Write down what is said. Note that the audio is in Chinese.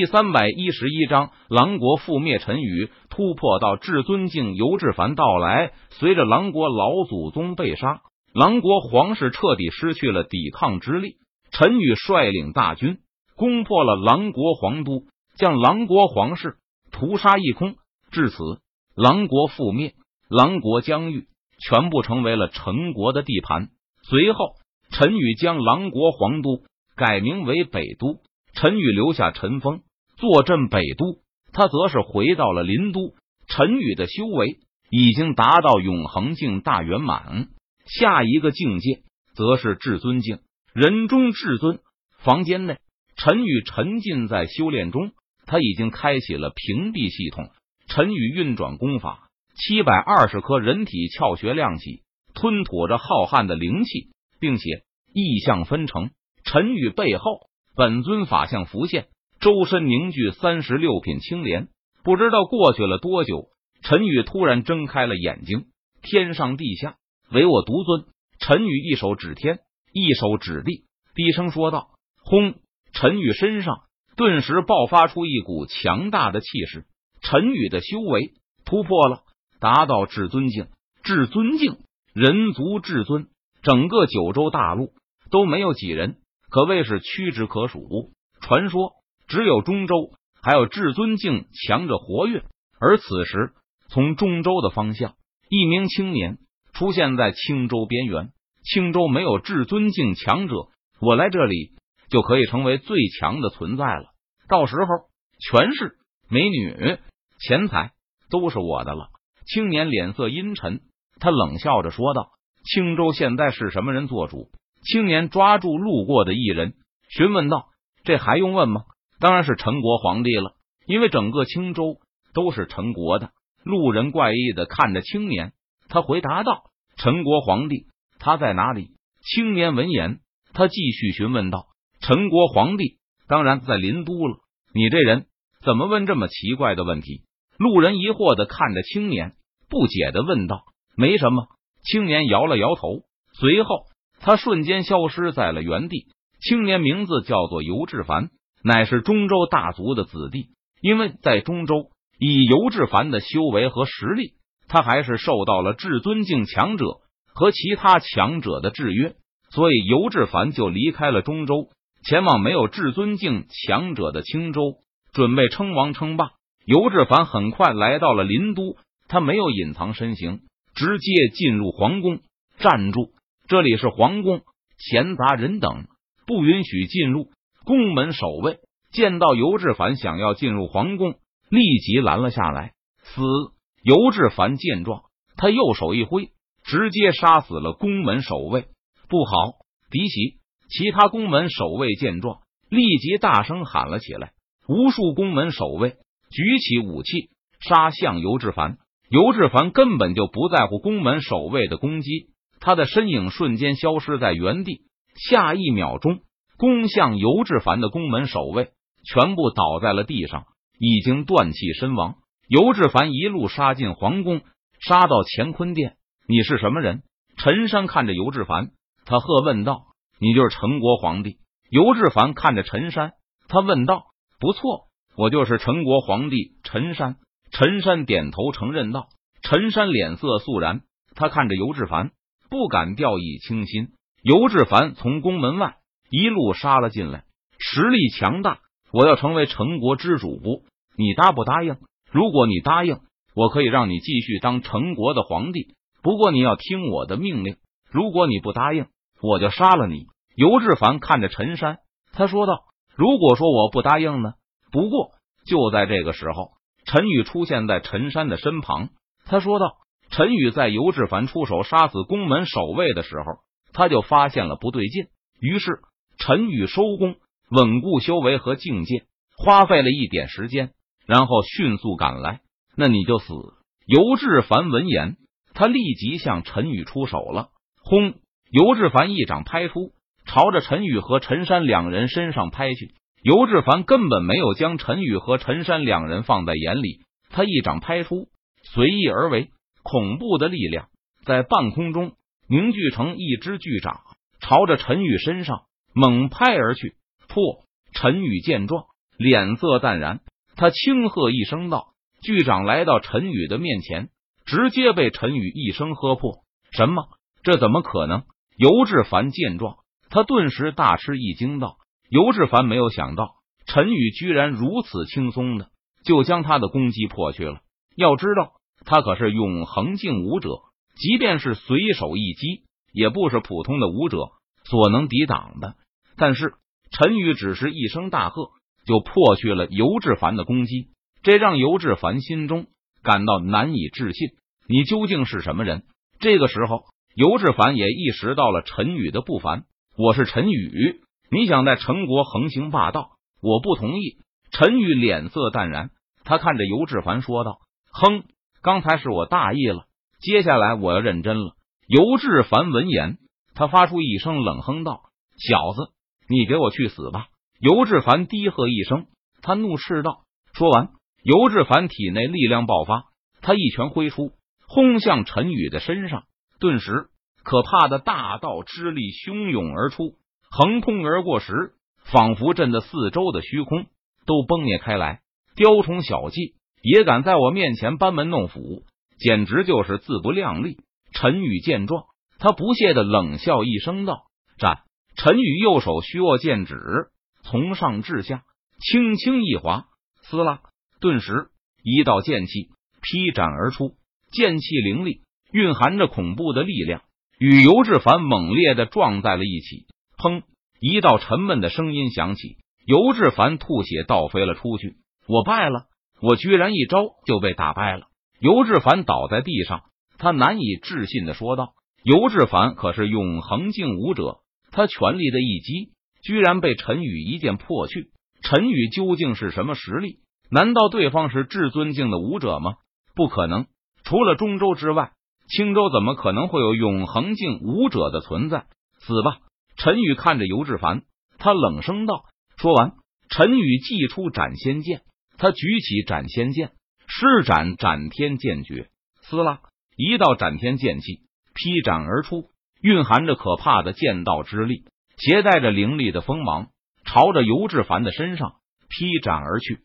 第三百一十一章，狼国覆灭，陈宇突破到至尊境。尤志凡到来，随着狼国老祖宗被杀，狼国皇室彻底失去了抵抗之力。陈宇率领大军攻破了狼国皇都，将狼国皇室屠杀一空。至此，狼国覆灭，狼国疆域全部成为了陈国的地盘。随后，陈宇将狼国皇都改名为北都。陈宇留下陈峰坐镇北都，他则是回到了林都。陈宇的修为已经达到永恒境大圆满，下一个境界则是至尊境，人中至尊。房间内，陈宇沉浸在修炼中，他已经开启了屏蔽系统。陈宇运转功法，七百二十颗人体窍穴亮起，吞吐着浩瀚的灵气，并且意象分成。陈宇背后。本尊法相浮现，周身凝聚三十六品青莲。不知道过去了多久，陈宇突然睁开了眼睛。天上地下，唯我独尊。陈宇一手指天，一手指地，低声说道：“轰！”陈宇身上顿时爆发出一股强大的气势。陈宇的修为突破了，达到至尊境。至尊境，人族至尊，整个九州大陆都没有几人。可谓是屈指可数。传说只有中州还有至尊境强者活跃，而此时从中州的方向，一名青年出现在青州边缘。青州没有至尊境强者，我来这里就可以成为最强的存在了。到时候，权势、美女、钱财都是我的了。青年脸色阴沉，他冷笑着说道：“青州现在是什么人做主？”青年抓住路过的艺人，询问道：“这还用问吗？当然是陈国皇帝了，因为整个青州都是陈国的。”路人怪异的看着青年，他回答道：“陈国皇帝他在哪里？”青年闻言，他继续询问道：“陈国皇帝当然在林都了。你这人怎么问这么奇怪的问题？”路人疑惑的看着青年，不解的问道：“没什么。”青年摇了摇头，随后。他瞬间消失在了原地。青年名字叫做尤志凡，乃是中州大族的子弟。因为在中州，以尤志凡的修为和实力，他还是受到了至尊境强者和其他强者的制约，所以尤志凡就离开了中州，前往没有至尊境强者的青州，准备称王称霸。尤志凡很快来到了林都，他没有隐藏身形，直接进入皇宫，站住。这里是皇宫，闲杂人等不允许进入。宫门守卫见到尤志凡想要进入皇宫，立即拦了下来。死！尤志凡见状，他右手一挥，直接杀死了宫门守卫。不好！敌袭！其他宫门守卫见状，立即大声喊了起来。无数宫门守卫举起武器，杀向尤志凡。尤志凡根本就不在乎宫门守卫的攻击。他的身影瞬间消失在原地，下一秒钟，攻向尤志凡的宫门守卫全部倒在了地上，已经断气身亡。尤志凡一路杀进皇宫，杀到乾坤殿。你是什么人？陈山看着尤志凡，他喝问道：“你就是陈国皇帝？”尤志凡看着陈山，他问道：“不错，我就是陈国皇帝陈山。”陈山点头承认道。陈山脸色肃然，他看着尤志凡。不敢掉以轻心。尤志凡从宫门外一路杀了进来，实力强大。我要成为陈国之主，不你答不答应？如果你答应，我可以让你继续当陈国的皇帝。不过你要听我的命令。如果你不答应，我就杀了你。尤志凡看着陈山，他说道：“如果说我不答应呢？”不过就在这个时候，陈宇出现在陈山的身旁，他说道。陈宇在尤志凡出手杀死宫门守卫的时候，他就发现了不对劲。于是，陈宇收工，稳固修为和境界，花费了一点时间，然后迅速赶来。那你就死！尤志凡闻言，他立即向陈宇出手了。轰！尤志凡一掌拍出，朝着陈宇和陈山两人身上拍去。尤志凡根本没有将陈宇和陈山两人放在眼里，他一掌拍出，随意而为。恐怖的力量在半空中凝聚成一只巨掌，朝着陈宇身上猛拍而去。破！陈宇见状，脸色淡然。他轻喝一声道：“局长！”来到陈宇的面前，直接被陈宇一声喝破。什么？这怎么可能？尤志凡见状，他顿时大吃一惊，道：“尤志凡，没有想到陈宇居然如此轻松的就将他的攻击破去了。要知道，他可是永恒境武者，即便是随手一击，也不是普通的武者所能抵挡的。但是陈宇只是一声大喝，就破去了尤志凡的攻击，这让尤志凡心中感到难以置信。你究竟是什么人？这个时候。尤志凡也意识到了陈宇的不凡。我是陈宇，你想在陈国横行霸道，我不同意。陈宇脸色淡然，他看着尤志凡说道：“哼，刚才是我大意了，接下来我要认真了。”尤志凡闻言，他发出一声冷哼道：“小子，你给我去死吧！”尤志凡低喝一声，他怒斥道。说完，尤志凡体内力量爆发，他一拳挥出，轰向陈宇的身上。顿时，可怕的大道之力汹涌而出，横空而过时，仿佛震得四周的虚空都崩裂开来。雕虫小技也敢在我面前班门弄斧，简直就是自不量力！陈宇见状，他不屑的冷笑一声道：“战！”陈宇右手虚握剑指，从上至下轻轻一划，撕拉，顿时一道剑气劈斩而出，剑气凌厉。蕴含着恐怖的力量，与尤志凡猛烈的撞在了一起。砰！一道沉闷的声音响起，尤志凡吐血倒飞了出去。我败了，我居然一招就被打败了。尤志凡倒在地上，他难以置信的说道：“尤志凡可是永恒境武者，他全力的一击居然被陈宇一剑破去。陈宇究竟是什么实力？难道对方是至尊境的武者吗？不可能，除了中州之外。”青州怎么可能会有永恒境武者的存在？死吧！陈宇看着尤志凡，他冷声道。说完，陈宇祭出斩仙剑，他举起斩仙剑，施展斩天剑诀，撕拉，一道斩天剑气劈斩而出，蕴含着可怕的剑道之力，携带着凌厉的锋芒，朝着尤志凡的身上劈斩而去。